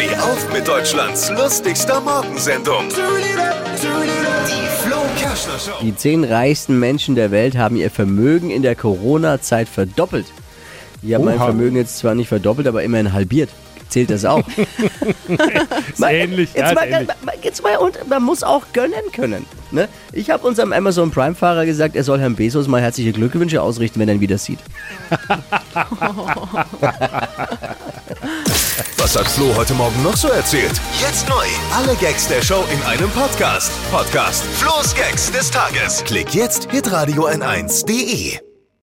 Steh auf mit Deutschlands lustigster Morgensendung. Die zehn reichsten Menschen der Welt haben ihr Vermögen in der Corona-Zeit verdoppelt. Die haben mein. Vermögen jetzt zwar nicht verdoppelt, aber immerhin halbiert. Zählt das auch? Ist ähnlich, ja, Jetzt ist mal, ähnlich. mal- jetzt mal, und man muss auch gönnen können. Ne? Ich habe unserem Amazon Prime-Fahrer gesagt, er soll Herrn Bezos mal herzliche Glückwünsche ausrichten, wenn er ihn wieder sieht. Was hat Flo heute Morgen noch so erzählt? Jetzt neu. Alle Gags der Show in einem Podcast. Podcast Flo's Gags des Tages. Klick jetzt, hitradio n1.de.